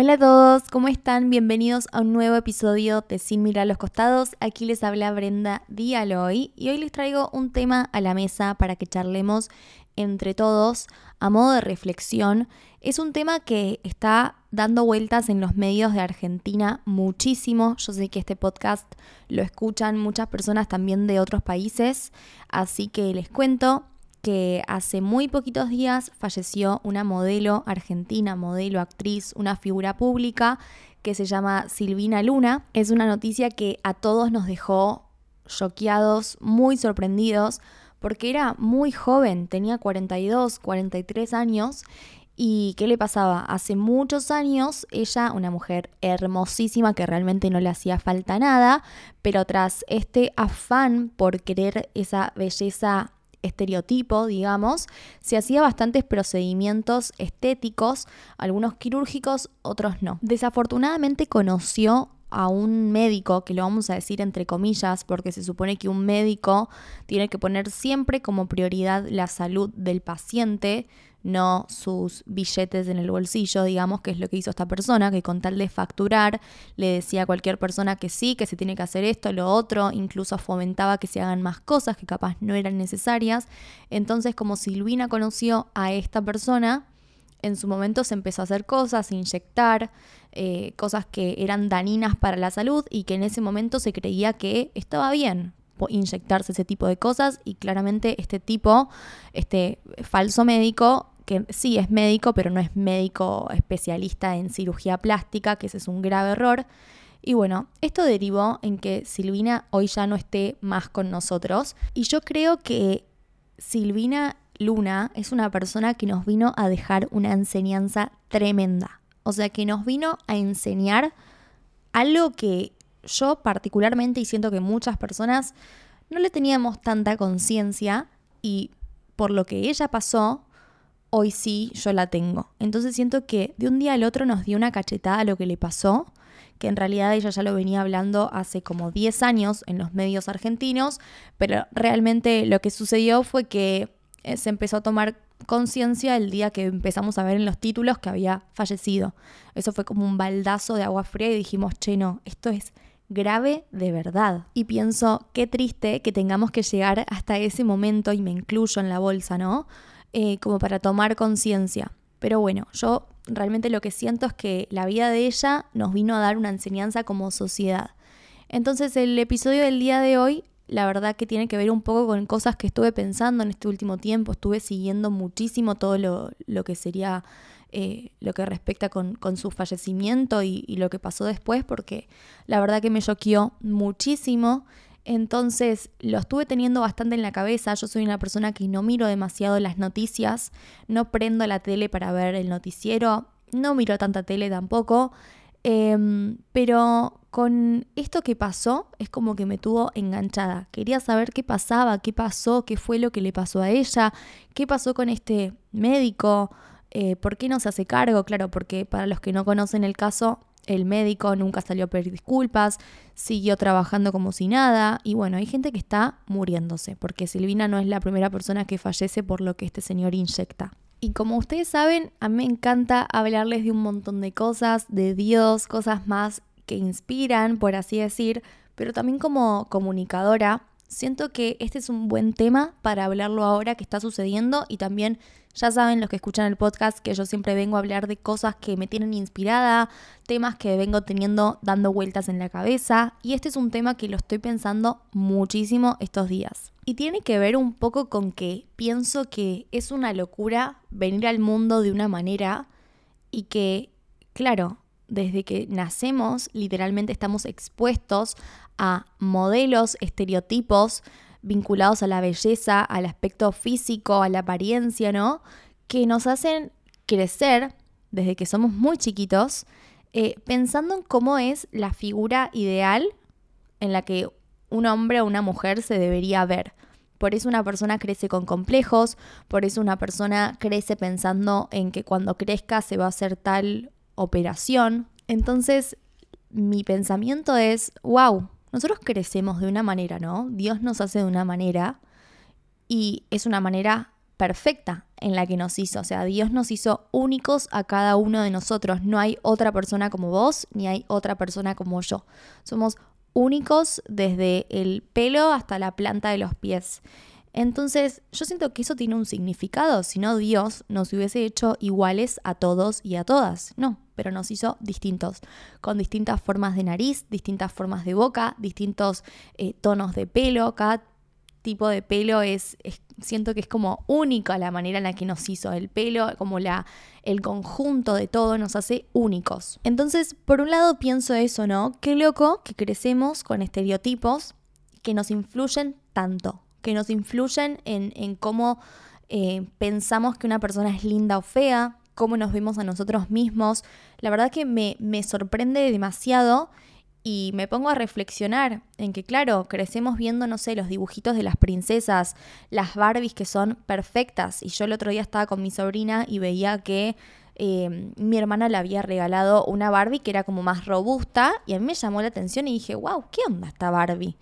Hola a todos, ¿cómo están? Bienvenidos a un nuevo episodio de Sin mirar a los costados. Aquí les habla Brenda Dialoy y hoy les traigo un tema a la mesa para que charlemos entre todos a modo de reflexión. Es un tema que está dando vueltas en los medios de Argentina muchísimo. Yo sé que este podcast lo escuchan muchas personas también de otros países, así que les cuento que hace muy poquitos días falleció una modelo argentina, modelo, actriz, una figura pública que se llama Silvina Luna. Es una noticia que a todos nos dejó choqueados, muy sorprendidos, porque era muy joven, tenía 42, 43 años. ¿Y qué le pasaba? Hace muchos años ella, una mujer hermosísima que realmente no le hacía falta nada, pero tras este afán por querer esa belleza estereotipo, digamos, se hacía bastantes procedimientos estéticos, algunos quirúrgicos, otros no. Desafortunadamente conoció a un médico, que lo vamos a decir entre comillas, porque se supone que un médico tiene que poner siempre como prioridad la salud del paciente, no sus billetes en el bolsillo, digamos, que es lo que hizo esta persona, que con tal de facturar le decía a cualquier persona que sí, que se tiene que hacer esto, lo otro, incluso fomentaba que se hagan más cosas que capaz no eran necesarias. Entonces, como Silvina conoció a esta persona, en su momento se empezó a hacer cosas, inyectar eh, cosas que eran daninas para la salud y que en ese momento se creía que estaba bien inyectarse ese tipo de cosas y claramente este tipo, este falso médico, que sí es médico, pero no es médico especialista en cirugía plástica, que ese es un grave error. Y bueno, esto derivó en que Silvina hoy ya no esté más con nosotros. Y yo creo que Silvina Luna es una persona que nos vino a dejar una enseñanza tremenda. O sea, que nos vino a enseñar algo que yo particularmente y siento que muchas personas no le teníamos tanta conciencia y por lo que ella pasó, hoy sí yo la tengo. Entonces siento que de un día al otro nos dio una cachetada a lo que le pasó, que en realidad ella ya lo venía hablando hace como 10 años en los medios argentinos, pero realmente lo que sucedió fue que eh, se empezó a tomar conciencia el día que empezamos a ver en los títulos que había fallecido. Eso fue como un baldazo de agua fría y dijimos, che, no, esto es grave de verdad. Y pienso, qué triste que tengamos que llegar hasta ese momento, y me incluyo en la bolsa, ¿no? Eh, como para tomar conciencia. Pero bueno, yo realmente lo que siento es que la vida de ella nos vino a dar una enseñanza como sociedad. Entonces el episodio del día de hoy la verdad que tiene que ver un poco con cosas que estuve pensando en este último tiempo. Estuve siguiendo muchísimo todo lo, que sería eh, lo que respecta con, su fallecimiento y, y, lo que pasó después, porque la verdad que me choqueó muchísimo. Entonces lo estuve teniendo bastante en la cabeza. Yo soy una persona que no miro demasiado las noticias, no prendo la tele para ver el noticiero, no miro tanta tele tampoco. Em, pero con esto que pasó es como que me tuvo enganchada. Quería saber qué pasaba, qué pasó, qué fue lo que le pasó a ella, qué pasó con este médico, eh, por qué no se hace cargo. Claro, porque para los que no conocen el caso, el médico nunca salió a pedir disculpas, siguió trabajando como si nada y bueno, hay gente que está muriéndose, porque Silvina no es la primera persona que fallece por lo que este señor inyecta. Y como ustedes saben, a mí me encanta hablarles de un montón de cosas, de Dios, cosas más que inspiran, por así decir, pero también como comunicadora, siento que este es un buen tema para hablarlo ahora que está sucediendo. Y también ya saben los que escuchan el podcast que yo siempre vengo a hablar de cosas que me tienen inspirada, temas que vengo teniendo dando vueltas en la cabeza. Y este es un tema que lo estoy pensando muchísimo estos días. Y tiene que ver un poco con que pienso que es una locura venir al mundo de una manera y que, claro, desde que nacemos literalmente estamos expuestos a modelos, estereotipos vinculados a la belleza, al aspecto físico, a la apariencia, ¿no? Que nos hacen crecer desde que somos muy chiquitos eh, pensando en cómo es la figura ideal en la que un hombre o una mujer se debería ver. Por eso una persona crece con complejos, por eso una persona crece pensando en que cuando crezca se va a hacer tal operación. Entonces, mi pensamiento es, wow, nosotros crecemos de una manera, ¿no? Dios nos hace de una manera y es una manera perfecta en la que nos hizo. O sea, Dios nos hizo únicos a cada uno de nosotros. No hay otra persona como vos, ni hay otra persona como yo. Somos únicos desde el pelo hasta la planta de los pies. Entonces, yo siento que eso tiene un significado, si no Dios nos hubiese hecho iguales a todos y a todas. No, pero nos hizo distintos, con distintas formas de nariz, distintas formas de boca, distintos eh, tonos de pelo. Cada tipo de pelo es, siento que es como única la manera en la que nos hizo el pelo, como la el conjunto de todo nos hace únicos. Entonces, por un lado pienso eso, ¿no? Qué loco que crecemos con estereotipos que nos influyen tanto, que nos influyen en, cómo eh, pensamos que una persona es linda o fea, cómo nos vemos a nosotros mismos. La verdad que me, me sorprende demasiado y me pongo a reflexionar en que, claro, crecemos viendo, no sé, los dibujitos de las princesas, las Barbies que son perfectas. Y yo el otro día estaba con mi sobrina y veía que eh, mi hermana le había regalado una Barbie que era como más robusta y a mí me llamó la atención y dije, wow, ¿qué onda esta Barbie?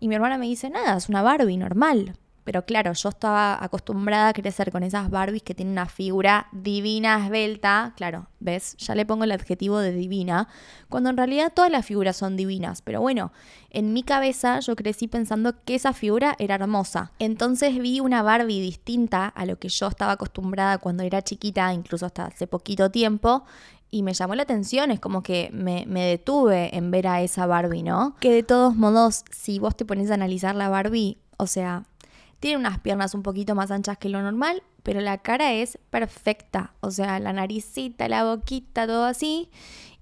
Y mi hermana me dice, nada, es una Barbie normal. Pero claro, yo estaba acostumbrada a crecer con esas Barbies que tienen una figura divina, esbelta. Claro, ¿ves? Ya le pongo el adjetivo de divina, cuando en realidad todas las figuras son divinas. Pero bueno, en mi cabeza yo crecí pensando que esa figura era hermosa. Entonces vi una Barbie distinta a lo que yo estaba acostumbrada cuando era chiquita, incluso hasta hace poquito tiempo, y me llamó la atención, es como que me, me, detuve en ver a esa Barbie, ¿no? Que de todos modos, si vos te pones a analizar la Barbie, o sea, tiene unas piernas un poquito más anchas que lo normal, pero la cara es perfecta. O sea, la naricita, la boquita, todo así.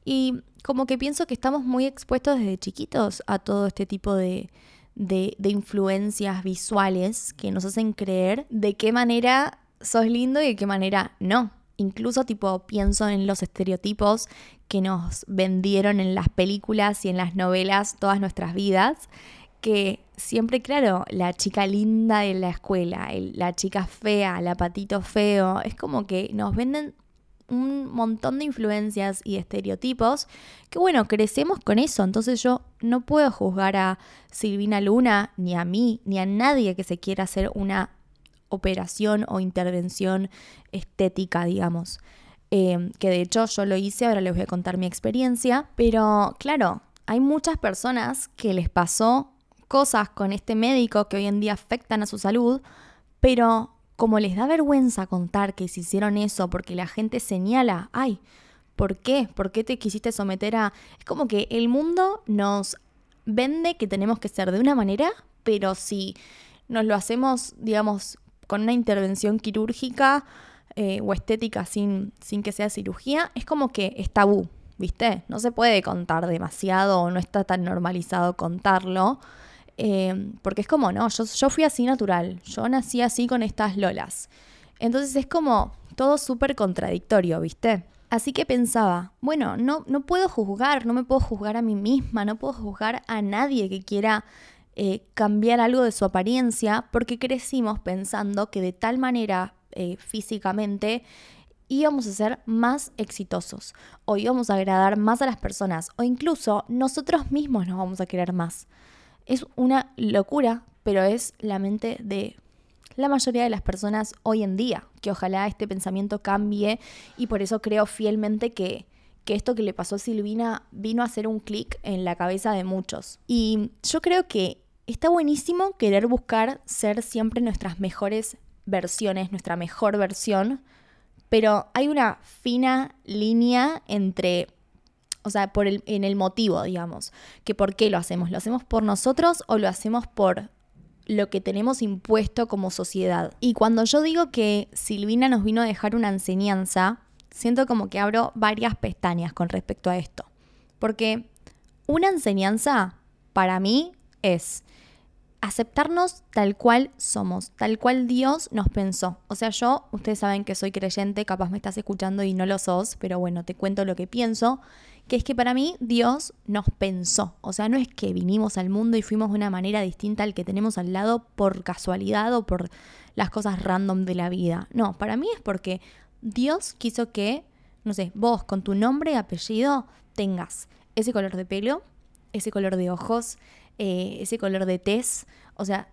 Y como que pienso que estamos muy expuestos desde chiquitos a todo este tipo de, de, influencias visuales que nos hacen creer de qué manera sos lindo y de qué manera no. Incluso tipo pienso en los estereotipos que nos vendieron en las películas y en las novelas todas nuestras vidas que siempre, claro, la chica linda de la escuela, la chica fea, la patito feo, es como que nos venden un montón de influencias y estereotipos que bueno, crecemos con eso, entonces yo no puedo juzgar a Silvina Luna, ni a mí, ni a nadie que se quiera hacer una operación o intervención estética, digamos. Eh, que de hecho yo lo hice, ahora les voy a contar mi experiencia, pero claro, hay muchas personas que les pasó cosas con este médico que hoy en día afectan a su salud, pero como les da vergüenza contar que se hicieron eso porque la gente señala, ay, ¿por qué? ¿Por qué te quisiste someter a...? Es como que el mundo nos vende que tenemos que ser de una manera, pero si nos lo hacemos, digamos, con una intervención quirúrgica eh, o estética sin, sin que sea cirugía, es como que es tabú, ¿viste? No se puede contar demasiado o no está tan normalizado contarlo. Em, porque es como, no, yo, fui así natural, yo nací así con estas lolas. Entonces es como todo súper contradictorio, ¿viste? Así que pensaba, bueno, no, no puedo juzgar, no me puedo juzgar a mí misma, no puedo juzgar a nadie que quiera eh, cambiar algo de su apariencia, porque crecimos pensando que de tal manera eh, físicamente íbamos a ser más exitosos, o íbamos a agradar más a las personas, o incluso nosotros mismos nos vamos a querer más. Es una locura, pero es la mente de la mayoría de las personas hoy en día, que ojalá este pensamiento cambie y por eso creo fielmente que, que esto que le pasó a Silvina vino a hacer un clic en la cabeza de muchos. Y yo creo que está buenísimo querer buscar ser siempre nuestras mejores versiones, nuestra mejor versión, pero hay una fina línea entre o sea, por el, en el motivo, digamos, que por qué lo hacemos. ¿Lo hacemos por nosotros o lo hacemos por lo que tenemos impuesto como sociedad? Y cuando yo digo que Silvina nos vino a dejar una enseñanza, siento como que abro varias pestañas con respecto a esto. Porque una enseñanza para mí es aceptarnos tal cual somos, tal cual Dios nos pensó. O sea, yo, ustedes saben que soy creyente, capaz me estás escuchando y no lo sos, pero bueno, te cuento lo que pienso que es que para mí Dios nos pensó. O sea, no es que vinimos al mundo y fuimos de una manera distinta al que tenemos al lado por casualidad o por las cosas random de la vida. No, para mí es porque Dios quiso que, no sé, vos con tu nombre y apellido tengas ese color de pelo, ese color de ojos, eh, ese color de tez. O sea,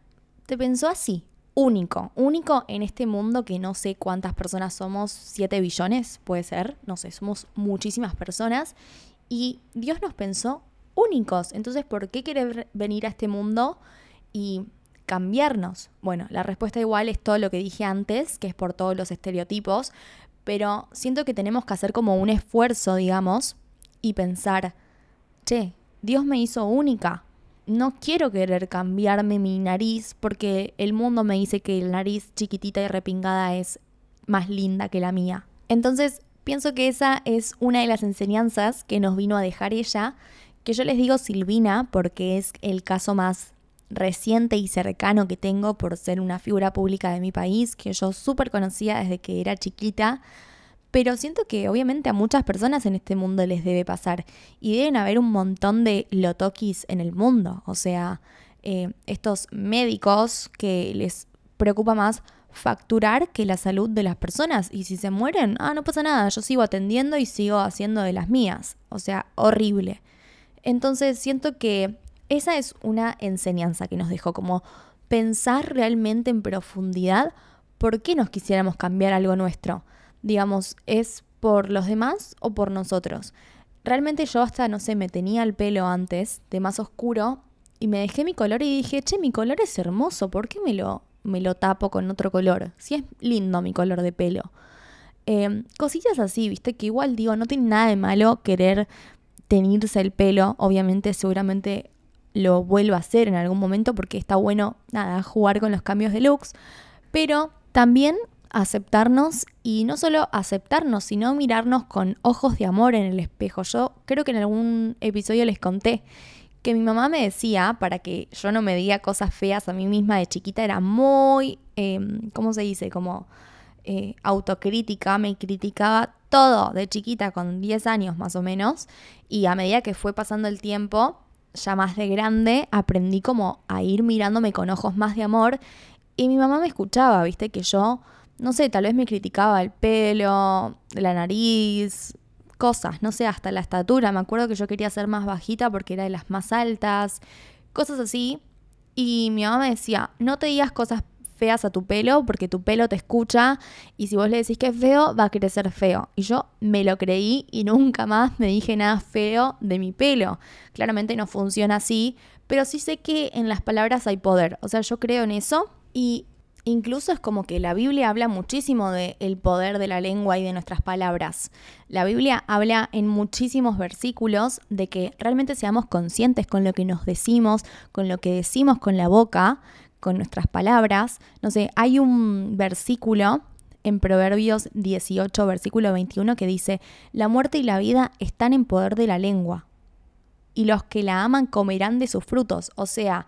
te pensó así, único, único en este mundo que no sé cuántas personas somos, 7 billones, puede ser, no sé, somos muchísimas personas y Dios nos pensó únicos. Entonces, ¿por qué querer venir a este mundo y cambiarnos? Bueno, la respuesta igual es todo lo que dije antes, que es por todos los estereotipos, pero siento que tenemos que hacer como un esfuerzo, digamos, y pensar, che, Dios me hizo única. No quiero querer cambiarme mi nariz porque el mundo me dice que la nariz chiquitita y repingada es más linda que la mía. Entonces, pienso que esa es una de las enseñanzas que nos vino a dejar ella que yo les digo Silvina porque es el caso más reciente y cercano que tengo por ser una figura pública de mi país, que yo súper conocía desde que era chiquita, pero siento que obviamente a muchas personas en este mundo les debe pasar y deben haber un montón de lotokis en el mundo, o sea, eh, estos médicos que les preocupa más facturar que la salud de las personas y si se mueren, ah, no pasa nada, yo sigo atendiendo y sigo haciendo de las mías, o sea, horrible. Entonces siento que esa es una enseñanza que nos dejó, como pensar realmente en profundidad por qué nos quisiéramos cambiar algo nuestro. Digamos, ¿es por los demás o por nosotros? Realmente yo hasta, no sé, me tenía el pelo antes de más oscuro y me dejé mi color y dije, che, mi color es hermoso, ¿por qué me lo, me lo tapo con otro color? Si es lindo mi color de pelo. Eh, cositas así, viste, que igual digo, no tiene nada de malo querer teñirse el pelo, obviamente seguramente lo vuelva a hacer en algún momento porque está bueno, nada, jugar con los cambios de looks, pero también aceptarnos y no solo aceptarnos, sino mirarnos con ojos de amor en el espejo. Yo creo que en algún episodio les conté que mi mamá me decía, para que yo no me diga cosas feas a mí misma de chiquita, era muy, em, ¿cómo se dice? Como eh, autocrítica, me criticaba todo de chiquita, con 10 años más o menos, y a medida que fue pasando el tiempo, ya más de grande, aprendí como a ir mirándome con ojos más de amor, y mi mamá me escuchaba, viste, que yo, no sé, tal vez me criticaba el pelo, la nariz, cosas, no sé, hasta la estatura, me acuerdo que yo quería ser más bajita porque era de las más altas, cosas así, y mi mamá me decía, no te digas cosas feas a tu pelo porque tu pelo te escucha y si vos le decís que es feo, va a crecer feo. Y yo me lo creí y nunca más me dije nada feo de mi pelo. Claramente no funciona así, pero sí sé que en las palabras hay poder. O sea, yo creo en eso y Incluso es como que la Biblia habla muchísimo del poder de la lengua y de nuestras palabras. La Biblia habla en muchísimos versículos de que realmente seamos conscientes con lo que nos decimos, con lo que decimos con la boca, con nuestras palabras. No sé, hay un versículo en Proverbios 18, versículo 21, que dice, la muerte y la vida están en poder de la lengua, y los que la aman comerán de sus frutos. O sea,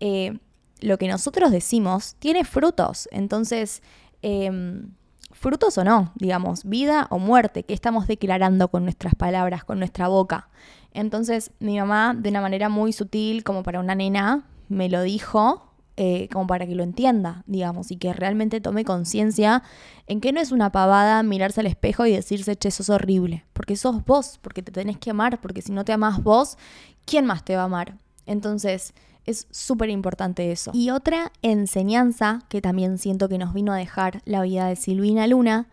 eh, lo que nosotros decimos tiene frutos, entonces, em, frutos o no, digamos, vida o muerte, ¿qué estamos declarando con nuestras palabras, con nuestra boca? Entonces, mi mamá, de una manera muy sutil, como para una nena, me lo dijo eh, como para que lo entienda, digamos, y que realmente tome conciencia en que no es una pavada mirarse al espejo y decirse, che, sos horrible, porque sos vos, porque te tenés que amar, porque si no te amas vos, ¿quién más te va a amar? Entonces, es súper importante eso. Y otra enseñanza que también siento que nos vino a dejar la vida de Silvina Luna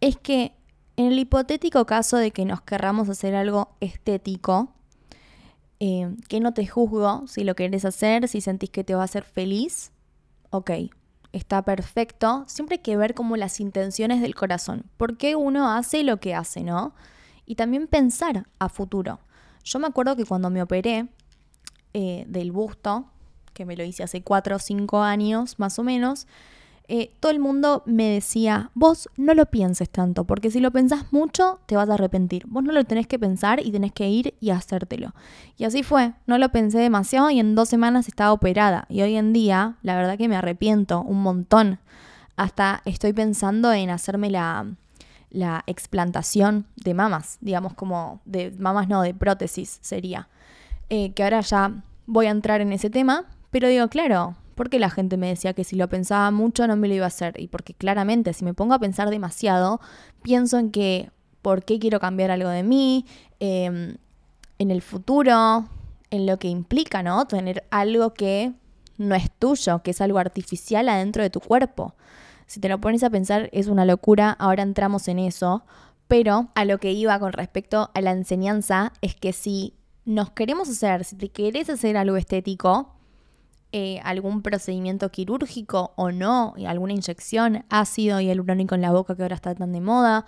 es que en el hipotético caso de que nos querramos hacer algo estético, eh, que no te juzgo si lo querés hacer, si sentís que te va a hacer feliz, ok, está perfecto. Siempre hay que ver como las intenciones del corazón. ¿Por qué uno hace lo que hace, no? Y también pensar a futuro. Yo me acuerdo que cuando me operé eh, del busto, que me lo hice hace 4 o 5 años más o menos, eh, todo el mundo me decía, vos no lo pienses tanto, porque si lo pensás mucho te vas a arrepentir. Vos no lo tenés que pensar y tenés que ir y hacértelo. Y así fue, no lo pensé demasiado y en dos semanas estaba operada. Y hoy en día, la verdad que me arrepiento un montón. Hasta estoy pensando en hacerme la, la explantación de mamas, digamos como de mamas no, de prótesis sería. Eh, que ahora ya voy a entrar en ese tema, pero digo, claro, porque la gente me decía que si lo pensaba mucho no me lo iba a hacer. Y porque claramente si me pongo a pensar demasiado, pienso en que por qué quiero cambiar algo de mí, em, en el futuro, en lo que implica, ¿no? Tener algo que no es tuyo, que es algo artificial adentro de tu cuerpo. Si te lo pones a pensar, es una locura, ahora entramos en eso, pero a lo que iba con respecto a la enseñanza es que si nos queremos hacer, si te querés hacer algo estético, eh, algún procedimiento quirúrgico o no, alguna inyección, ácido hialurónico en la boca que ahora está tan de moda,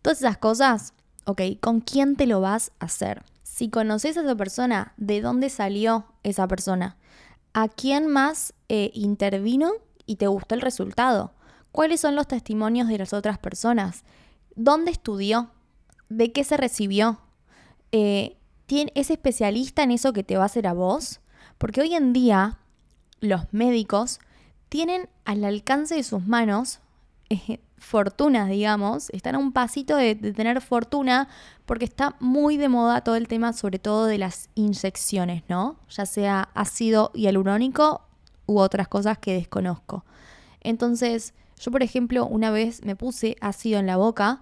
todas esas cosas, ok, ¿con quién te lo vas a hacer? Si conoces a esa persona, ¿de dónde salió esa persona? ¿A quién más eh, intervino y te gustó el resultado? ¿Cuáles son los testimonios de las otras personas? ¿Dónde estudió? ¿De qué se recibió? Eh, ¿Es especialista en eso que te va a hacer a vos? Porque hoy en día los médicos tienen al alcance de sus manos eh, fortunas, digamos, están a un pasito de, de, tener fortuna porque está muy de moda todo el tema, sobre todo de las inyecciones, ¿no? Ya sea ácido hialurónico u otras cosas que desconozco. Entonces, yo, por ejemplo, una vez me puse ácido en la boca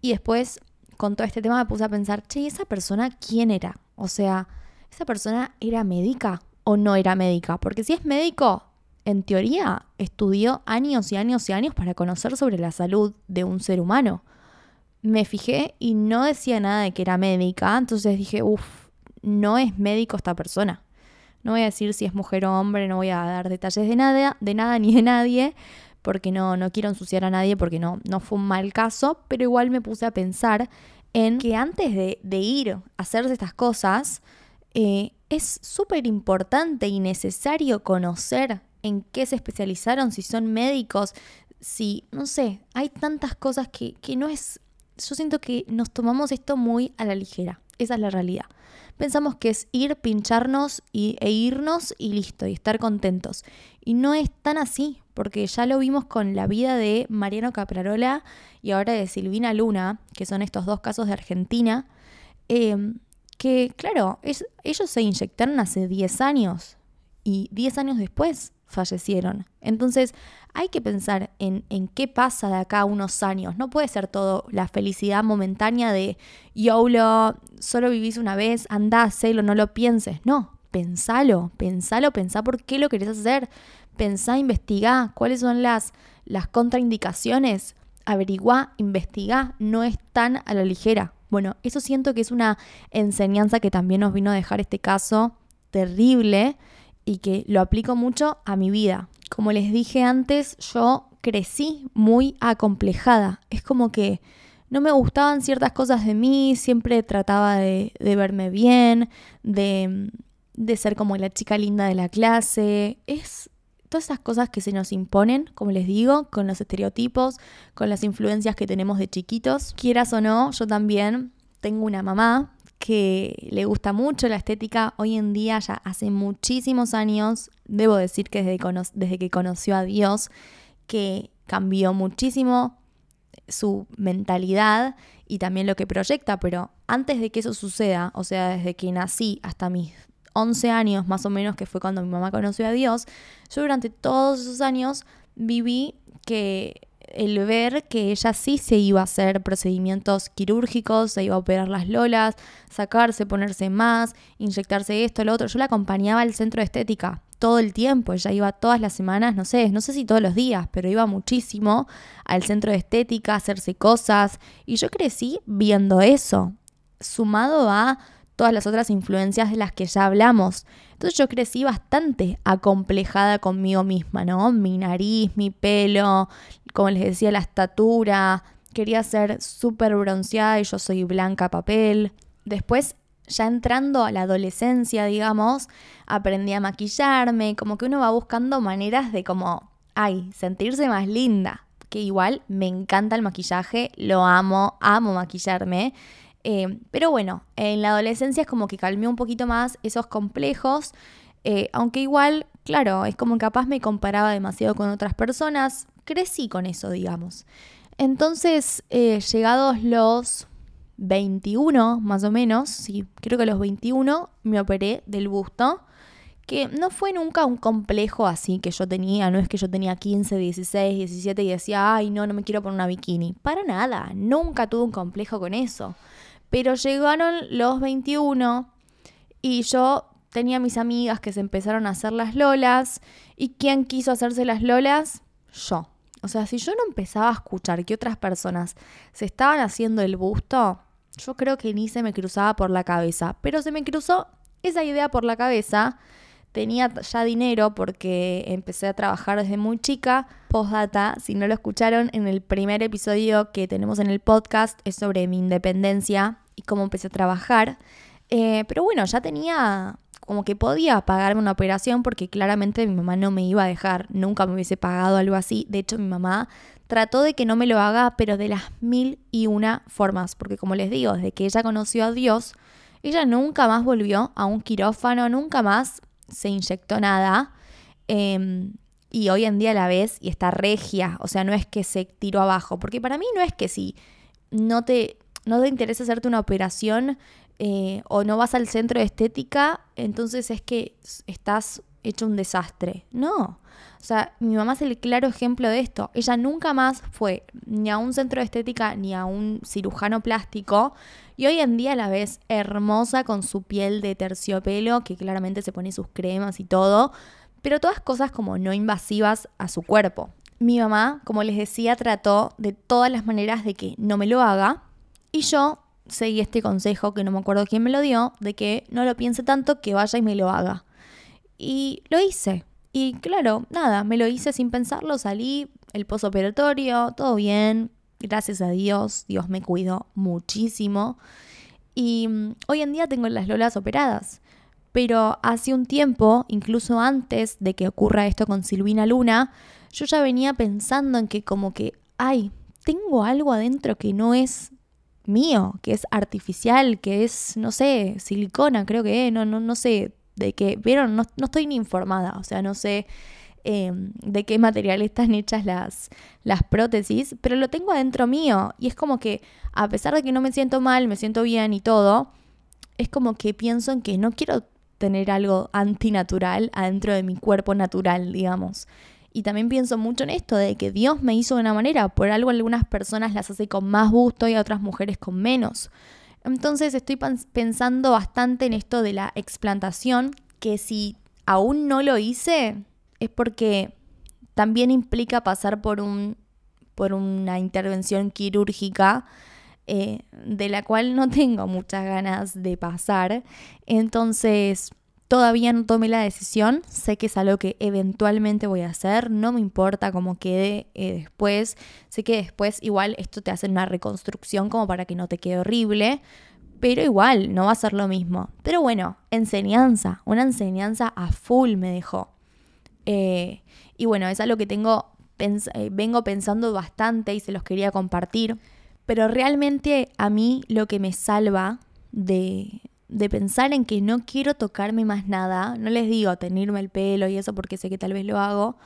y después, con todo este tema, me puse a pensar, che, ¿esa persona quién era? O sea, ¿esa persona era médica o no era médica? Porque si es médico, en teoría, estudió años y años y años para conocer sobre la salud de un ser humano. Me fijé y no decía nada de que era médica, entonces dije, uff, no es médico esta persona. No voy a decir si es mujer o hombre, no voy a dar detalles de nada, de nada ni de nadie, porque no, no quiero ensuciar a nadie, porque no, no fue un mal caso, pero igual me puse a pensar en que antes de, ir a hacerse estas cosas, eh, es súper importante y necesario conocer en qué se especializaron, si son médicos, si, no sé, hay tantas cosas que, que no es, yo siento que nos tomamos esto muy a la ligera, esa es la realidad pensamos que es ir, pincharnos y, e irnos y listo, y estar contentos. Y no es tan así, porque ya lo vimos con la vida de Mariano Caprarola y ahora de Silvina Luna, que son estos dos casos de Argentina, em, que claro, ellos se inyectaron hace 10 años y 10 años después fallecieron. Entonces hay que pensar en, en, qué pasa de acá a unos años. No puede ser todo la felicidad momentánea de YOLO, solo vivís una vez, andá, hacelo, no lo pienses. No, pensalo, pensalo, pensá por qué lo querés hacer. Pensá, investigá cuáles son las, las contraindicaciones. Averiguá, investigá, no es tan a la ligera. Bueno, eso siento que es una enseñanza que también nos vino a dejar este caso terrible y que lo aplico mucho a mi vida. Como les dije antes, yo crecí muy acomplejada. Es como que no me gustaban ciertas cosas de mí, siempre trataba de, verme bien, de, de ser como la chica linda de la clase. Es todas esas cosas que se nos imponen, como les digo, con los estereotipos, con las influencias que tenemos de chiquitos. Quieras o no, yo también tengo una mamá que le gusta mucho la estética hoy en día, ya hace muchísimos años, debo decir que desde, desde que conoció a Dios, que cambió muchísimo su mentalidad y también lo que proyecta, pero antes de que eso suceda, o sea, desde que nací hasta mis 11 años más o menos, que fue cuando mi mamá conoció a Dios, yo durante todos esos años viví que el ver que ella sí se iba a hacer procedimientos quirúrgicos, se iba a operar las lolas, sacarse, ponerse más, inyectarse esto, lo otro. Yo la acompañaba al centro de estética todo el tiempo, ella iba todas las semanas, no sé, no sé si todos los días, pero iba muchísimo al centro de estética a hacerse cosas y yo crecí viendo eso, sumado a todas las otras influencias de las que ya hablamos. Entonces yo crecí bastante acomplejada conmigo misma, ¿no? Mi nariz, mi pelo, como les decía, la estatura. Quería ser súper bronceada y yo soy blanca papel. Después, ya entrando a la adolescencia, digamos, aprendí a maquillarme, como que uno va buscando maneras de como, ay, sentirse más linda. Que igual me encanta el maquillaje, lo amo, amo maquillarme. Eh, pero bueno, en la adolescencia es como que calmé un poquito más esos complejos, eh, aunque igual, claro, es como capaz me comparaba demasiado con otras personas, crecí con eso, digamos. Entonces, eh, llegados los 21, más o menos, sí, creo que los 21 me operé del busto, que no fue nunca un complejo así que yo tenía, no es que yo tenía 15, 16, 17 y decía, ay, no, no me quiero poner una bikini. Para nada, nunca tuve un complejo con eso. Pero llegaron los 21 y yo tenía mis amigas que se empezaron a hacer las lolas. ¿Y quién quiso hacerse las lolas? Yo. O sea, si yo no empezaba a escuchar que otras personas se estaban haciendo el busto, yo creo que ni se me cruzaba por la cabeza. Pero se me cruzó esa idea por la cabeza. Tenía ya dinero porque empecé a trabajar desde muy chica. Postdata, si no lo escucharon, en el primer episodio que tenemos en el podcast es sobre mi independencia y cómo empecé a trabajar. Eh, pero bueno, ya tenía como que podía pagarme una operación porque claramente mi mamá no me iba a dejar, nunca me hubiese pagado algo así. De hecho, mi mamá trató de que no me lo haga, pero de las mil y una formas, porque como les digo, desde que ella conoció a Dios, ella nunca más volvió a un quirófano, nunca más se inyectó nada. Em, y hoy en día la ves y está regia, o sea, no es que se tiró abajo, porque para mí no es que si no te, no te interesa hacerte una operación, eh, o no vas al centro de estética, entonces es que estás hecho un desastre. No. O sea, mi mamá es el claro ejemplo de esto. Ella nunca más fue ni a un centro de estética ni a un cirujano plástico. Y hoy en día la ves hermosa con su piel de terciopelo, que claramente se pone sus cremas y todo. Pero todas cosas como no invasivas a su cuerpo. Mi mamá, como les decía, trató de todas las maneras de que no me lo haga. Y yo seguí este consejo, que no me acuerdo quién me lo dio, de que no lo piense tanto, que vaya y me lo haga. Y lo hice. Y claro, nada, me lo hice sin pensarlo, salí, el posoperatorio, todo bien, gracias a Dios, Dios me cuidó muchísimo. Y mm, hoy en día tengo las lolas operadas. Pero hace un tiempo, incluso antes de que ocurra esto con Silvina Luna, yo ya venía pensando en que como que, ay, tengo algo adentro que no es mío, que es artificial, que es, no sé, silicona, creo que, no, no, no sé de qué, vieron, no, no estoy ni informada, o sea, no sé em, de qué material están hechas las, las prótesis, pero lo tengo adentro mío y es como que a pesar de que no me siento mal, me siento bien y todo, es como que pienso en que no quiero tener algo antinatural adentro de mi cuerpo natural, digamos. Y también pienso mucho en esto de que Dios me hizo de una manera, por algo algunas personas las hace con más gusto y a otras mujeres con menos. Entonces estoy pensando bastante en esto de la explantación, que si aún no lo hice es porque también implica pasar por, un, por una intervención quirúrgica eh, de la cual no tengo muchas ganas de pasar. Entonces, Todavía no tomé la decisión, sé que es algo que eventualmente voy a hacer, no me importa cómo quede eh, después, sé que después igual esto te hace una reconstrucción como para que no te quede horrible, pero igual no va a ser lo mismo. Pero bueno, enseñanza, una enseñanza a full me dejó. Eh, y bueno, es algo que tengo, eh, vengo pensando bastante y se los quería compartir, pero realmente a mí lo que me salva de, de pensar en que no quiero tocarme más nada, no les digo tenerme el pelo y eso porque sé que tal vez lo hago,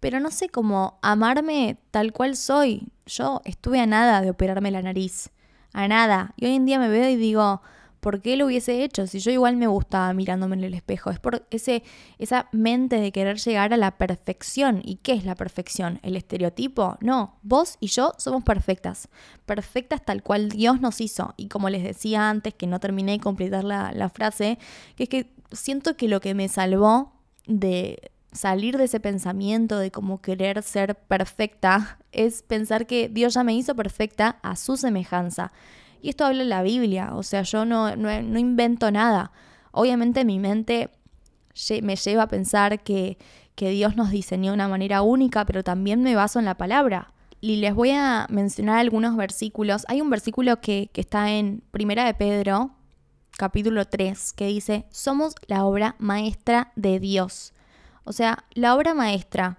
pero no sé cómo amarme tal cual soy. Yo estuve a nada de operarme la nariz, a nada. Y hoy en día me veo y digo, ¿por qué lo hubiese hecho? Si yo igual me gustaba mirándome en el espejo. Es por ese, esa mente de querer llegar a la perfección. ¿Y qué es la perfección? ¿El estereotipo? No, vos y yo somos perfectas. Perfectas tal cual Dios nos hizo. Y como les decía antes, que no terminé de completar la, frase, que es que siento que lo que me salvó de salir de ese pensamiento de como querer ser perfecta es pensar que Dios ya me hizo perfecta a su semejanza. Y esto habla la Biblia, o sea, yo no, no, invento nada. Obviamente mi mente me lleva a pensar que, que Dios nos diseñó de una manera única, pero también me baso en la palabra. Y les voy a mencionar algunos versículos. Hay un versículo que, que está en Primera de Pedro, capítulo 3, que dice, somos la obra maestra de Dios. O sea, la obra maestra.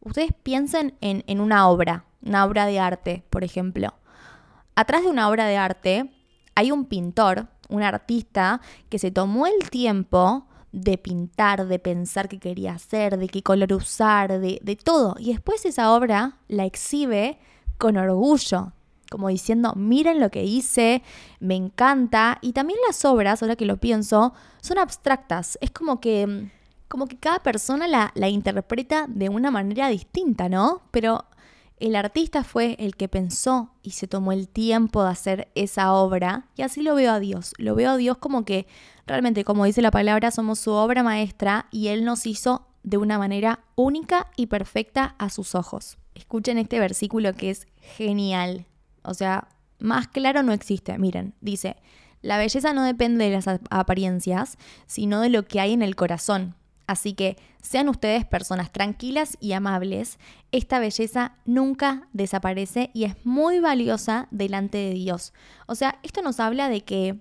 Ustedes piensen en, en una obra, una obra de arte, por ejemplo. Atrás de una obra de arte hay un pintor, un artista que se tomó el tiempo de pintar, de pensar qué quería hacer, de qué color usar, de, de, todo. Y después esa obra la exhibe con orgullo, como diciendo, miren lo que hice, me encanta. Y también las obras, ahora que lo pienso, son abstractas. Es como que, como que cada persona la, la interpreta de una manera distinta, ¿no? Pero el artista fue el que pensó y se tomó el tiempo de hacer esa obra. Y así lo veo a Dios. Lo veo a Dios como que realmente, como dice la palabra, somos su obra maestra y Él nos hizo de una manera única y perfecta a sus ojos. Escuchen este versículo que es genial. O sea, más claro no existe. Miren, dice, la belleza no depende de las apariencias, sino de lo que hay en el corazón. Así que sean ustedes personas tranquilas y amables. Esta belleza nunca desaparece y es muy valiosa delante de Dios. O sea, esto nos habla de que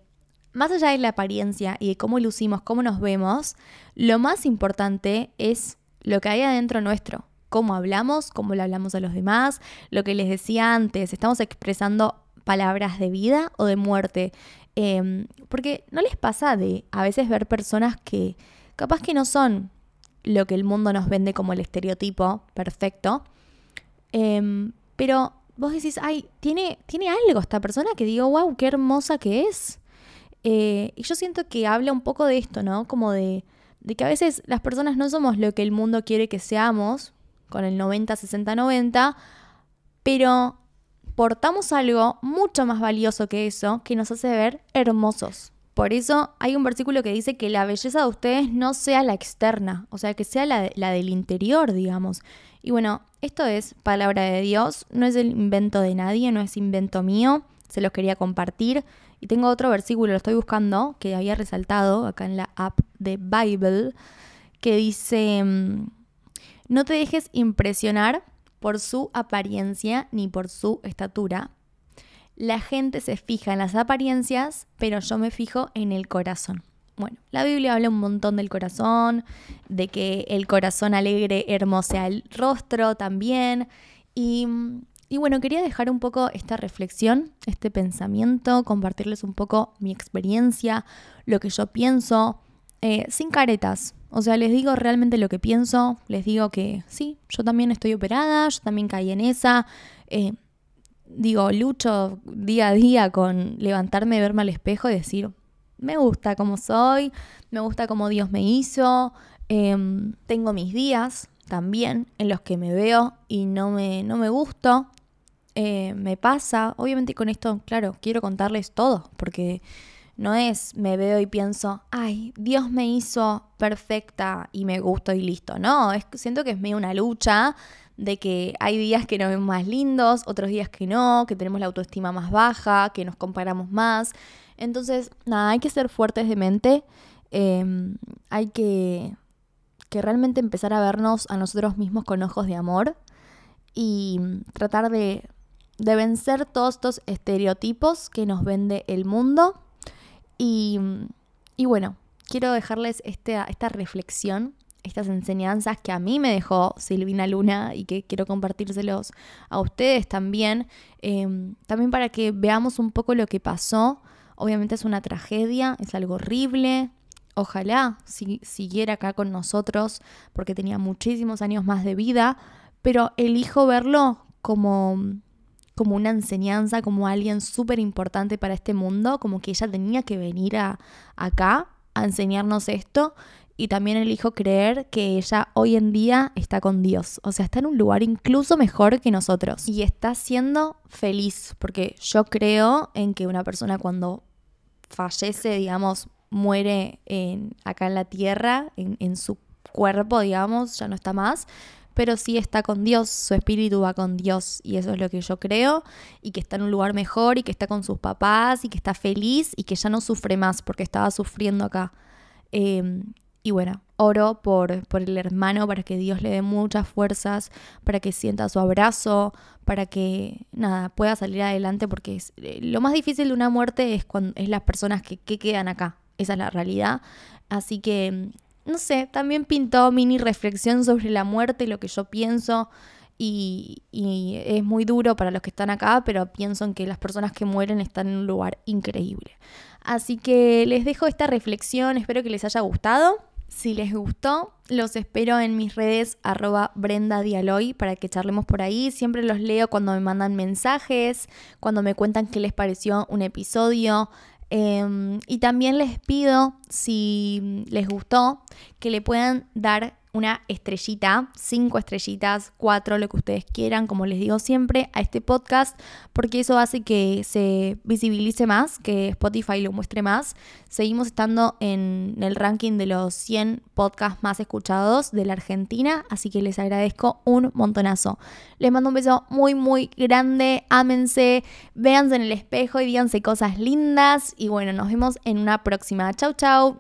más allá de la apariencia y de cómo lucimos, cómo nos vemos, lo más importante es lo que hay adentro nuestro. Cómo hablamos, cómo le hablamos a los demás, lo que les decía antes, estamos expresando palabras de vida o de muerte. Em, porque no les pasa de a veces ver personas que capaz que no son lo que el mundo nos vende como el estereotipo perfecto, em, pero vos decís, ay, tiene, tiene algo esta persona que digo, wow, qué hermosa que es. Eh, y yo siento que habla un poco de esto, ¿no? Como de, de que a veces las personas no somos lo que el mundo quiere que seamos, con el 90, 60, 90, pero portamos algo mucho más valioso que eso, que nos hace ver hermosos. Por eso hay un versículo que dice que la belleza de ustedes no sea la externa, o sea, que sea la, la, del interior, digamos. Y bueno, esto es palabra de Dios, no es el invento de nadie, no es invento mío, se los quería compartir. Y tengo otro versículo, lo estoy buscando, que había resaltado acá en la app de Bible, que dice, mm, no te dejes impresionar por su apariencia ni por su estatura. La gente se fija en las apariencias, pero yo me fijo en el corazón. Bueno, la Biblia habla un montón del corazón, de que el corazón alegre hermosea el rostro también. Y bueno, quería dejar un poco esta reflexión, este pensamiento, compartirles un poco mi experiencia, lo que yo pienso, eh, sin caretas. O sea, les digo realmente lo que pienso, les digo que sí, yo también estoy operada, yo también caí en esa. Eh, digo, lucho día a día con levantarme, verme al espejo y decir, me gusta como soy, me gusta como Dios me hizo, em, tengo mis días también en los que me veo y no me, no me gusto, eh, me pasa, obviamente con esto, claro, quiero contarles todo, porque no es me veo y pienso, ay, Dios me hizo perfecta y me gusto y listo. No, es, siento que es medio una lucha de que hay días que nos vemos más lindos, otros días que no, que tenemos la autoestima más baja, que nos comparamos más. Entonces, nada, hay que ser fuertes de mente, em, hay que, que realmente empezar a vernos a nosotros mismos con ojos de amor y tratar de de vencer todos estos estereotipos que nos vende el mundo. Y, bueno, quiero dejarles esta, esta reflexión, estas enseñanzas que a mí me dejó Silvina Luna y que quiero compartírselos a ustedes también, em, también para que veamos un poco lo que pasó. Obviamente es una tragedia, es algo horrible. Ojalá si, siguiera acá con nosotros porque tenía muchísimos años más de vida, pero elijo verlo como como una enseñanza, como alguien súper importante para este mundo, como que ella tenía que venir a, acá a enseñarnos esto. Y también elijo creer que ella hoy en día está con Dios, o sea, está en un lugar incluso mejor que nosotros. Y está siendo feliz, porque yo creo en que una persona cuando fallece, digamos, muere en, acá en la tierra, en, en su cuerpo, digamos, ya no está más, pero sí está con Dios, su espíritu va con Dios y eso es lo que yo creo y que está en un lugar mejor y que está con sus papás y que está feliz y que ya no sufre más porque estaba sufriendo acá. Em, y bueno, oro por, por el hermano para que Dios le dé muchas fuerzas, para que sienta su abrazo, para que nada, pueda salir adelante porque es, eh, lo más difícil de una muerte es, cuando, es las personas que, que quedan acá. Esa es la realidad. Así que no sé, también pintó mini reflexión sobre la muerte y lo que yo pienso. Y, es muy duro para los que están acá, pero pienso en que las personas que mueren están en un lugar increíble. Así que les dejo esta reflexión, espero que les haya gustado. Si les gustó, los espero en mis redes arroba Brenda para que charlemos por ahí. Siempre los leo cuando me mandan mensajes, cuando me cuentan qué les pareció un episodio. Em, y también les pido, si les gustó, que le puedan dar una estrellita, cinco estrellitas, cuatro, lo que ustedes quieran, como les digo siempre, a este podcast, porque eso hace que se visibilice más, que Spotify lo muestre más. Seguimos estando en el ranking de los 100 podcasts más escuchados de la Argentina, así que les agradezco un montonazo. Les mando un beso muy, muy grande, ámense, véanse en el espejo y díganse cosas lindas y bueno, nos vemos en una próxima. Chau, chau.